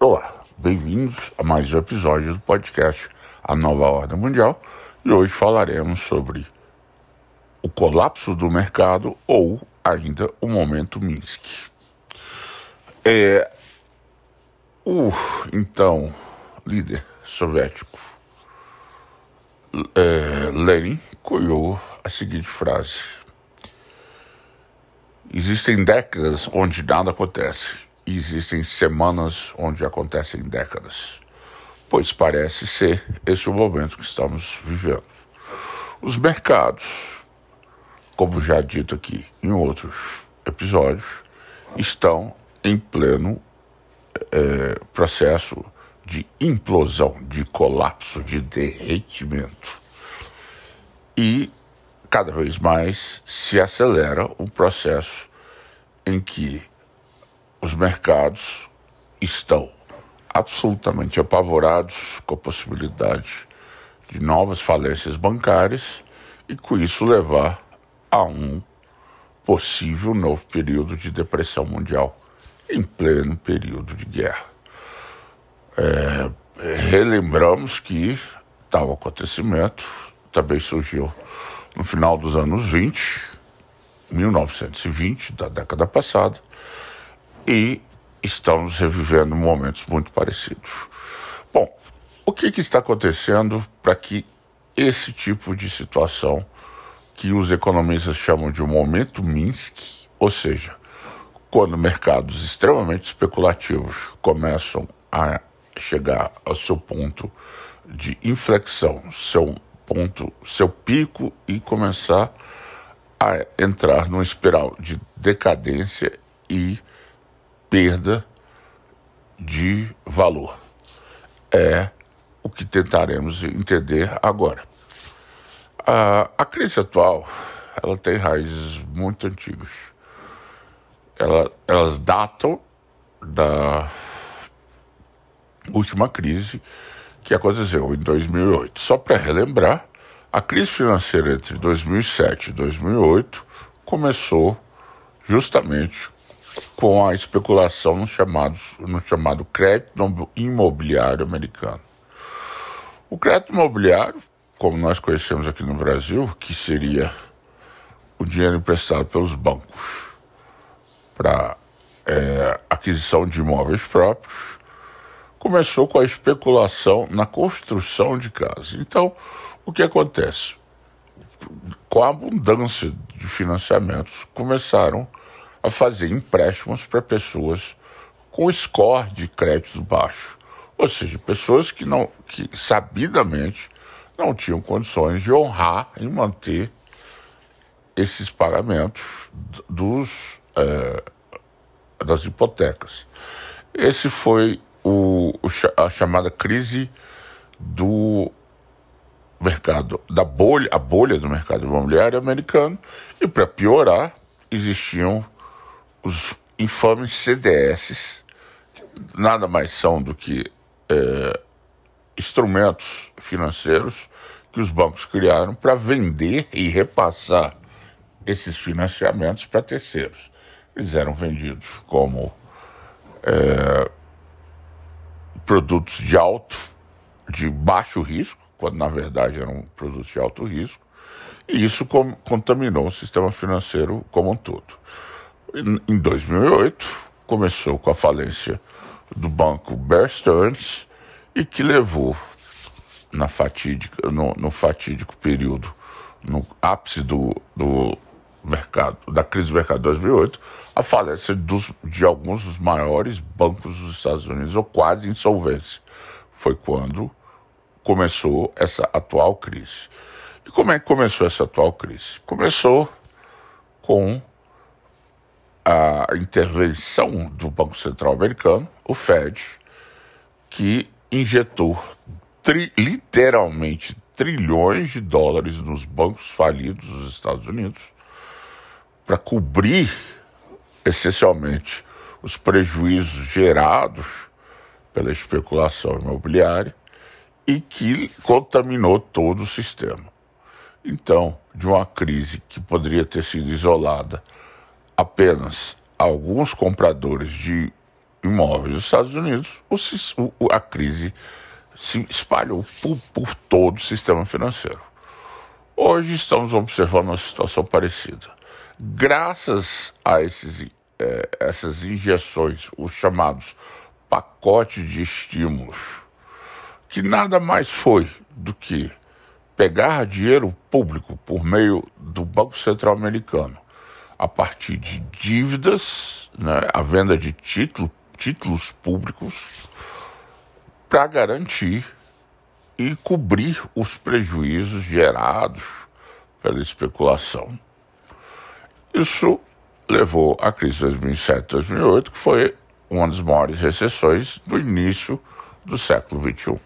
Olá, bem-vindos a mais um episódio do podcast A Nova Ordem Mundial. E hoje falaremos sobre o colapso do mercado ou ainda o momento Minsk. É, o então líder soviético é, Lenin cunhou a seguinte frase: Existem décadas onde nada acontece, existem semanas onde acontecem décadas, pois parece ser esse o momento que estamos vivendo. Os mercados, como já dito aqui em outros episódios, estão em pleno é, processo de implosão, de colapso, de derretimento. E cada vez mais se acelera um processo em que os mercados estão absolutamente apavorados com a possibilidade de novas falências bancárias e com isso levar a um possível novo período de depressão mundial em pleno período de guerra. É, relembramos que tal acontecimento também surgiu no final dos anos 20, 1920, da década passada, e estamos revivendo momentos muito parecidos. Bom, o que, que está acontecendo para que esse tipo de situação, que os economistas chamam de momento Minsk, ou seja, quando mercados extremamente especulativos começam a chegar ao seu ponto de inflexão, seu ponto, seu pico e começar a entrar numa espiral de decadência e perda de valor. É o que tentaremos entender agora. A, a crise atual ela tem raízes muito antigas. Ela, elas datam da última crise que aconteceu em 2008. Só para relembrar, a crise financeira entre 2007 e 2008 começou justamente com a especulação no chamado, no chamado crédito imobiliário americano. O crédito imobiliário, como nós conhecemos aqui no Brasil, que seria o dinheiro emprestado pelos bancos para é, aquisição de imóveis próprios, começou com a especulação na construção de casas. Então, o que acontece? Com a abundância de financiamentos, começaram a fazer empréstimos para pessoas com score de crédito baixo, ou seja, pessoas que não que sabidamente não tinham condições de honrar e manter esses pagamentos dos é, das hipotecas. Esse foi o, a chamada crise do mercado, da bolha, a bolha do mercado imobiliário americano, e para piorar, existiam os infames CDS, nada mais são do que é, instrumentos financeiros que os bancos criaram para vender e repassar esses financiamentos para terceiros. Eles eram vendidos como é, produtos de alto, de baixo risco, quando na verdade eram produtos de alto risco, e isso contaminou o sistema financeiro como um todo. Em, em 2008, começou com a falência do banco Bear Stearns e que levou na fatídica, no, no fatídico período, no ápice do, do mercado, da crise do mercado de 2008, a falência dos, de alguns dos maiores bancos dos Estados Unidos, ou quase insolvência. Foi quando começou essa atual crise. E como é que começou essa atual crise? Começou com a intervenção do Banco Central Americano, o Fed, que injetou tri, literalmente trilhões de dólares nos bancos falidos dos Estados Unidos para cobrir essencialmente os prejuízos gerados pela especulação imobiliária e que contaminou todo o sistema. Então, de uma crise que poderia ter sido isolada apenas alguns compradores de imóveis dos Estados Unidos, a crise se espalhou por, por todo o sistema financeiro. Hoje estamos observando uma situação parecida. Graças a esses, é, essas injeções, os chamados pacotes de estímulos, que nada mais foi do que pegar dinheiro público por meio do Banco Central Americano a partir de dívidas, né, a venda de título, títulos públicos, para garantir e cobrir os prejuízos gerados pela especulação. Isso levou à crise de 2007-2008, que foi uma das maiores recessões do início do século XXI.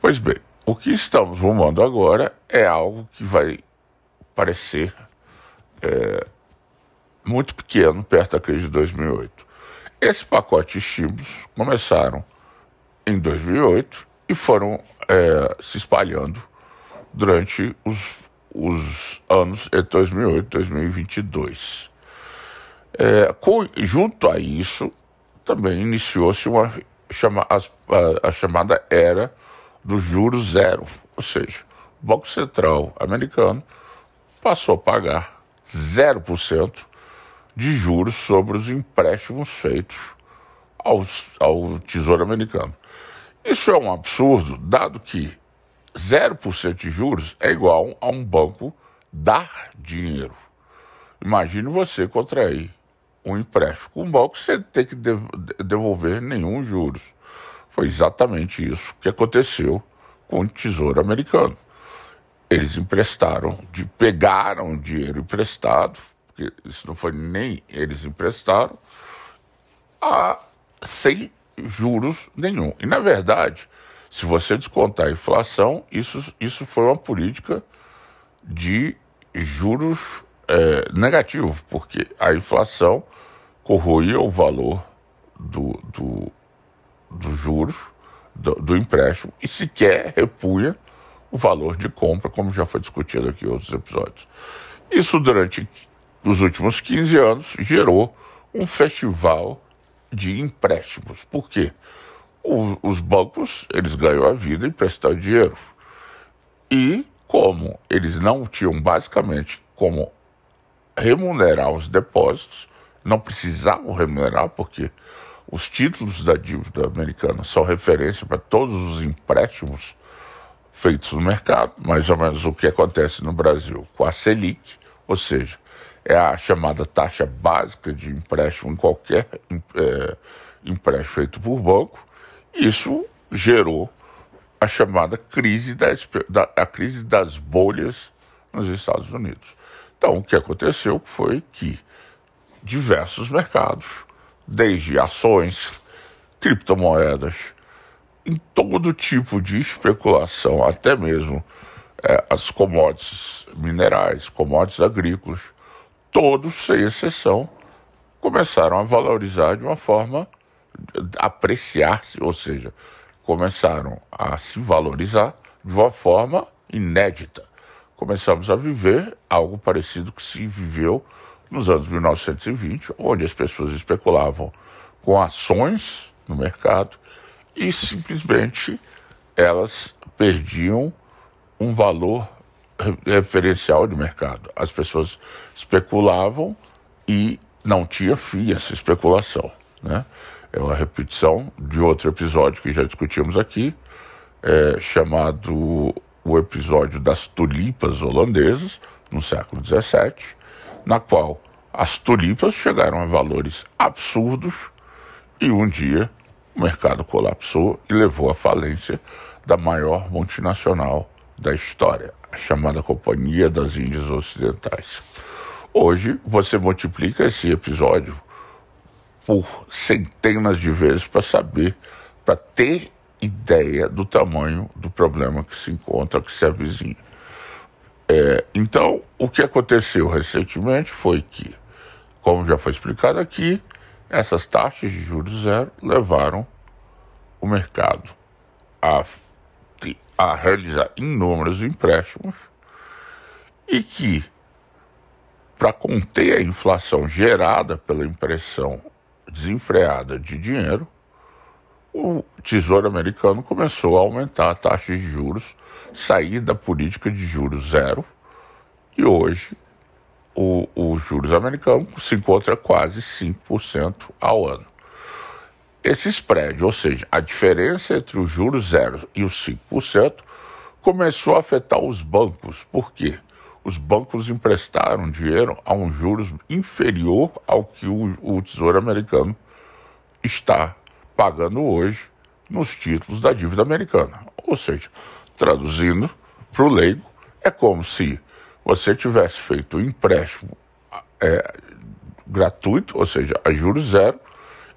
Pois bem, o que estamos rumando agora é algo que vai parecer é, muito pequeno perto da crise de 2008. Esse pacote de estímulos começaram em 2008 e foram é, se espalhando durante os, os anos entre 2008 e 2022. É, com, junto a isso, também iniciou-se uma chama, a, a, a chamada era do juro zero, ou seja, o Banco Central americano passou a pagar 0% de juros sobre os empréstimos feitos aos, ao Tesouro Americano. Isso é um absurdo, dado que 0% de juros é igual a um banco dar dinheiro. Imagine você contrair um empréstimo com um banco sem ter que devolver nenhum juros. Foi exatamente isso que aconteceu com o Tesouro Americano. Eles emprestaram, de, pegaram dinheiro emprestado, porque isso não foi nem eles emprestaram, a, sem juros nenhum. E, na verdade, se você descontar a inflação, isso, isso foi uma política de juros é, negativos, porque a inflação corroía o valor do, do, do juros, do, do, empréstimo, e sequer repunha o valor de compra, como já foi discutido aqui em outros episódios. Isso, durante os últimos 15 anos, gerou um festival de empréstimos. Por quê? O, os bancos, eles ganham a vida emprestando dinheiro. E como eles não tinham basicamente como remunerar os depósitos, não precisavam remunerar, porque os títulos da dívida americana são referência para todos os empréstimos feitos no mercado, mais ou menos o que acontece no Brasil com a Selic, ou seja, é a chamada taxa básica de empréstimo em qualquer é, empréstimo feito por banco. Isso gerou a chamada crise, das, da, a crise das bolhas nos Estados Unidos. Então, o que aconteceu foi que diversos mercados, desde ações, criptomoedas, em todo tipo de especulação, até mesmo é, as commodities minerais, commodities agrícolas, todos, sem exceção, começaram a valorizar de uma forma apreciar-se, ou seja, começaram a se valorizar de uma forma inédita. Começamos a viver algo parecido que se viveu nos anos 1920, onde as pessoas especulavam com ações no mercado e simplesmente elas perdiam um valor referencial de mercado. As pessoas especulavam e não tinha fim essa especulação. Né? É uma repetição de outro episódio que já discutimos aqui, é, chamado o episódio das tulipas holandesas, no século XVII, na qual as tulipas chegaram a valores absurdos e um dia o mercado colapsou e levou à falência da maior multinacional da história, chamada Companhia das Índias Ocidentais. Hoje você multiplica esse episódio por centenas de vezes para saber, para ter ideia do tamanho do problema que se encontra, que se avizinha. É, então, o que aconteceu recentemente foi que, como já foi explicado aqui, essas taxas de juros zero levaram o mercado a a realizar inúmeros empréstimos e que, para conter a inflação gerada pela impressão desenfreada de dinheiro, o Tesouro Americano começou a aumentar a taxa de juros, sair da política de juros zero, e hoje o, o juros americano se encontra quase 5% ao ano. Esse spread, ou seja, a diferença entre os juros zero e os 5%, começou a afetar os bancos. Por quê? Os bancos emprestaram dinheiro a um juros inferior ao que o, o Tesouro Americano está pagando hoje nos títulos da dívida americana. Ou seja, traduzindo para o leigo, é como se você tivesse feito um empréstimo é, gratuito, ou seja, a juros zero,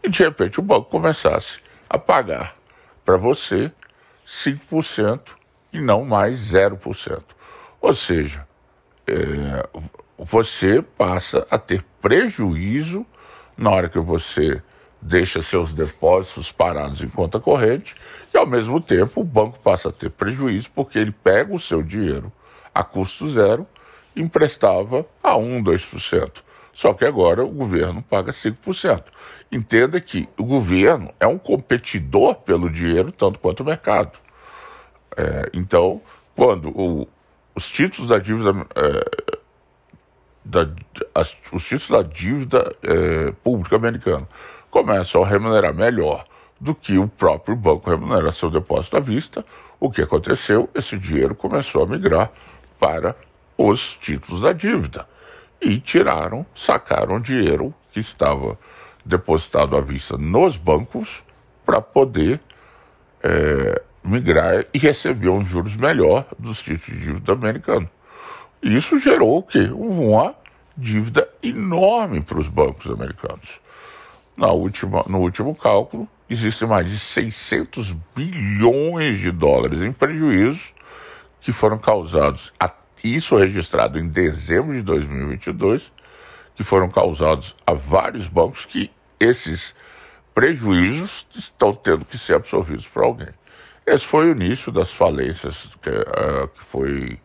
e de repente o banco começasse a pagar para você 5% e não mais 0%. Ou seja, é, você passa a ter prejuízo na hora que você deixa seus depósitos parados em conta corrente e ao mesmo tempo o banco passa a ter prejuízo porque ele pega o seu dinheiro a custo zero e emprestava a 1, 2%. Só que agora o governo paga 5%. Entenda que o governo é um competidor pelo dinheiro tanto quanto o mercado. É, então, quando o, os títulos da dívida é, da, as, os títulos da dívida é, pública americana começam a remunerar melhor do que o próprio banco remunera seu depósito à vista, o que aconteceu? Esse dinheiro começou a migrar para os títulos da dívida e tiraram, sacaram dinheiro que estava depositado à vista nos bancos para poder é, migrar e receber um juros melhor dos títulos de dívida americanos. Isso gerou o quê? Uma dívida enorme para os bancos americanos. Na última, no último cálculo, existem mais de 600 bilhões de dólares em prejuízos que foram causados, isso registrado em dezembro de 2022, que foram causados a vários bancos que esses prejuízos estão tendo que ser absorvidos por alguém. Esse foi o início das falências que, uh, que foi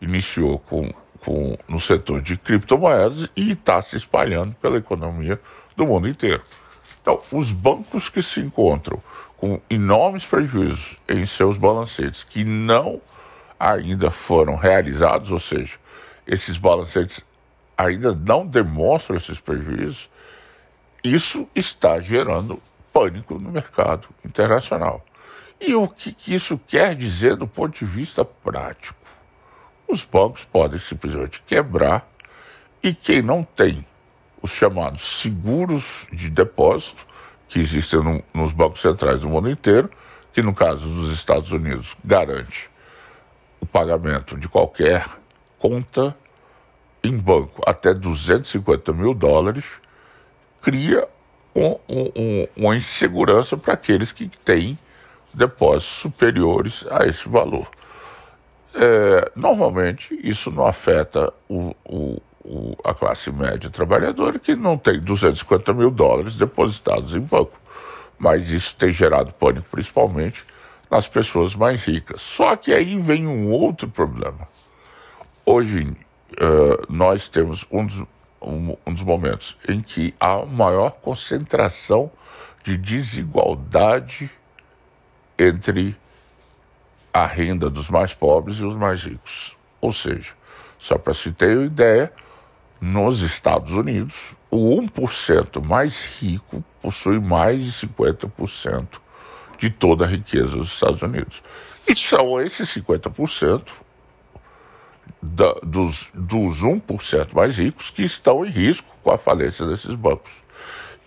iniciou com, com, no setor de criptomoedas e está se espalhando pela economia do mundo inteiro. Então, os bancos que se encontram com enormes prejuízos em seus balancetes que não ainda foram realizados, ou seja, esses balancetes ainda não demonstram esses prejuízos, isso está gerando pânico no mercado internacional. E o que, que isso quer dizer do ponto de vista prático? Os bancos podem simplesmente quebrar e quem não tem os chamados seguros de depósito, que existem no, nos bancos centrais do mundo inteiro, que no caso dos Estados Unidos garante o pagamento de qualquer conta em banco até 250 mil dólares, cria um, um, uma insegurança para aqueles que têm depósitos superiores a esse valor. É, normalmente, isso não afeta o, o, o, a classe média trabalhadora, que não tem 250 mil dólares depositados em banco. Mas isso tem gerado pânico, principalmente nas pessoas mais ricas. Só que aí vem um outro problema. Hoje, uh, nós temos um dos, um, um dos momentos em que há maior concentração de desigualdade entre a renda dos mais pobres e os mais ricos. Ou seja, só para se ter uma ideia, nos Estados Unidos, o 1% mais rico possui mais de 50% de toda a riqueza dos Estados Unidos. E são esses 50% da, dos, dos 1% mais ricos que estão em risco com a falência desses bancos.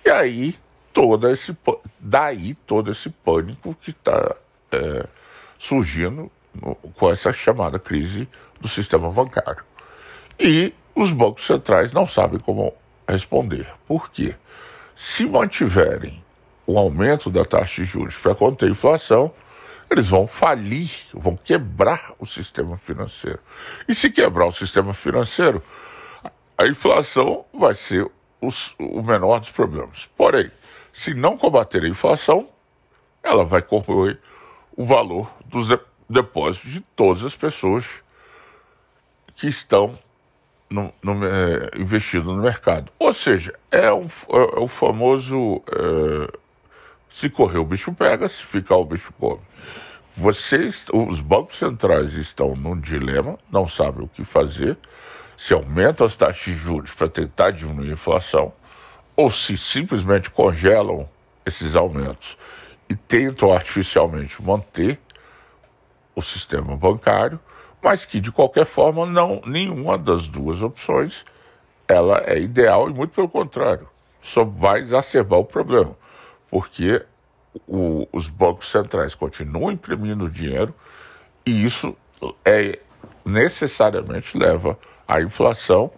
E aí, todo esse, daí todo esse pânico que está é, surgindo no, com essa chamada crise do sistema bancário. E os bancos centrais não sabem como responder. Por quê? Se mantiverem o aumento da taxa de juros para conter a inflação, eles vão falir, vão quebrar o sistema financeiro. E se quebrar o sistema financeiro, a inflação vai ser os, o menor dos problemas. Porém, se não combater a inflação, ela vai corroer o valor dos depósitos de todas as pessoas que estão no, no, é, investido no mercado. Ou seja, é, um, é, é o famoso é, se correr o bicho pega, se ficar o bicho come. Vocês, os bancos centrais estão num dilema, não sabem o que fazer, se aumentam as taxas de juros para tentar diminuir a inflação, ou se simplesmente congelam esses aumentos e tentam artificialmente manter o sistema bancário, mas que de qualquer forma não nenhuma das duas opções ela é ideal e muito pelo contrário, só vai exacerbar o problema, porque o, os bancos centrais continuam imprimindo dinheiro e isso é necessariamente leva à inflação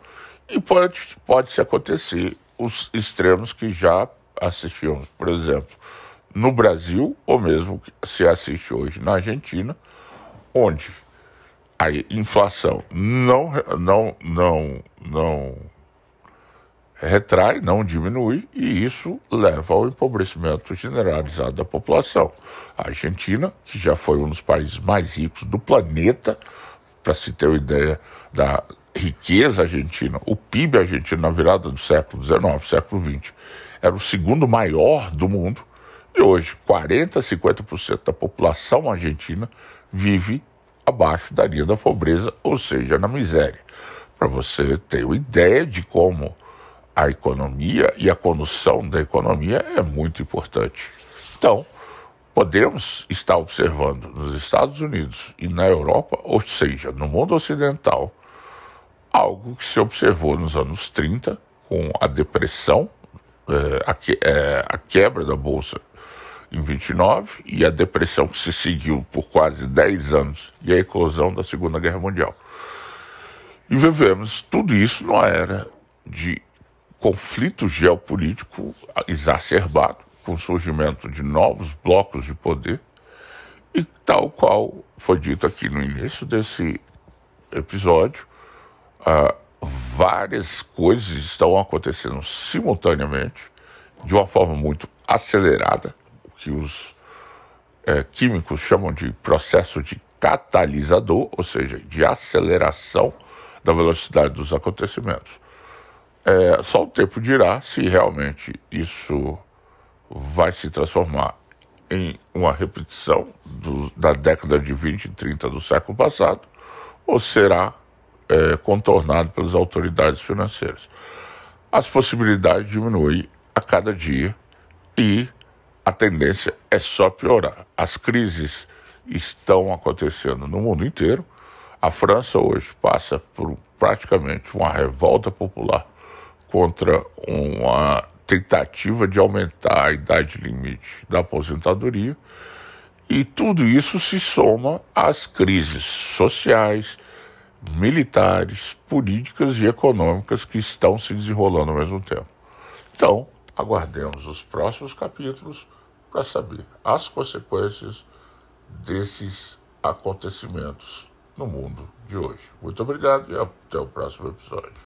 e pode, pode se acontecer os extremos que já assistimos, por exemplo, no Brasil, ou mesmo se assiste hoje na Argentina, onde a inflação não, não, não, não retrai, não diminui, e isso leva ao empobrecimento generalizado da população. A Argentina, que já foi um dos países mais ricos do planeta, para se ter uma ideia da riqueza argentina, o PIB argentino na virada do século XIX, século XX, era o segundo maior do mundo, e hoje 40% a 50% da população argentina vive abaixo da linha da pobreza, ou seja, na miséria. Para você ter uma ideia de como a economia e a condução da economia é muito importante. Então, podemos estar observando nos Estados Unidos e na Europa, ou seja, no mundo ocidental, algo que se observou nos anos 30 com a depressão, é, a, que, é, a quebra da bolsa em 29 e a depressão que se seguiu por quase 10 anos e a eclosão da Segunda Guerra Mundial. E vivemos tudo isso numa era de conflito geopolítico exacerbado, com o surgimento de novos blocos de poder, e tal qual foi dito aqui no início desse episódio, uh, várias coisas estão acontecendo simultaneamente, de uma forma muito acelerada, o que os é, químicos chamam de processo de catalisador, ou seja, de aceleração da velocidade dos acontecimentos. É, só o tempo dirá se realmente isso vai se transformar em uma repetição do, da década de 20 e 30 do século passado ou será é, contornado pelas autoridades financeiras. As possibilidades diminuem a cada dia e a tendência é só piorar. As crises estão acontecendo no mundo inteiro. A França hoje passa por praticamente uma revolta popular contra uma tentativa de aumentar a idade limite da aposentadoria, e tudo isso se soma às crises sociais, militares, políticas e econômicas que estão se desenrolando ao mesmo tempo. Então, aguardemos os próximos capítulos para saber as consequências desses acontecimentos no mundo de hoje. Muito obrigado e até o próximo episódio.